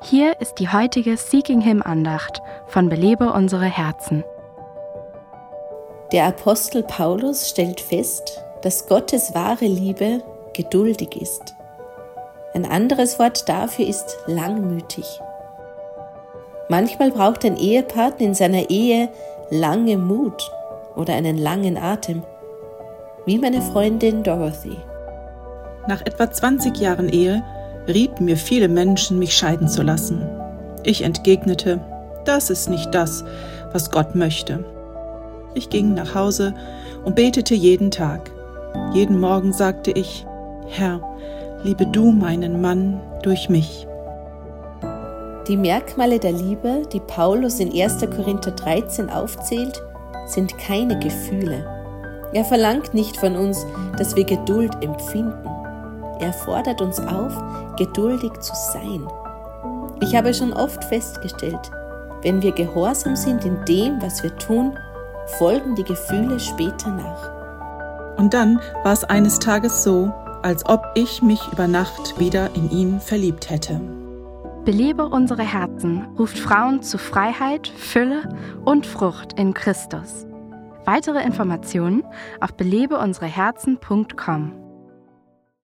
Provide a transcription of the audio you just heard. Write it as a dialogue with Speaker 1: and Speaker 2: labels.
Speaker 1: Hier ist die heutige Seeking Him Andacht von Belebe unsere Herzen.
Speaker 2: Der Apostel Paulus stellt fest, dass Gottes wahre Liebe geduldig ist. Ein anderes Wort dafür ist langmütig. Manchmal braucht ein Ehepartner in seiner Ehe lange Mut oder einen langen Atem, wie meine Freundin Dorothy.
Speaker 3: Nach etwa 20 Jahren Ehe rieten mir viele Menschen, mich scheiden zu lassen. Ich entgegnete, das ist nicht das, was Gott möchte. Ich ging nach Hause und betete jeden Tag. Jeden Morgen sagte ich, Herr, liebe du meinen Mann durch mich.
Speaker 2: Die Merkmale der Liebe, die Paulus in 1. Korinther 13 aufzählt, sind keine Gefühle. Er verlangt nicht von uns, dass wir Geduld empfinden. Er fordert uns auf, geduldig zu sein. Ich habe schon oft festgestellt, wenn wir gehorsam sind in dem, was wir tun, folgen die Gefühle später nach.
Speaker 3: Und dann war es eines Tages so, als ob ich mich über Nacht wieder in ihn verliebt hätte.
Speaker 1: Belebe unsere Herzen ruft Frauen zu Freiheit, Fülle und Frucht in Christus. Weitere Informationen auf belebeunsereherzen.com.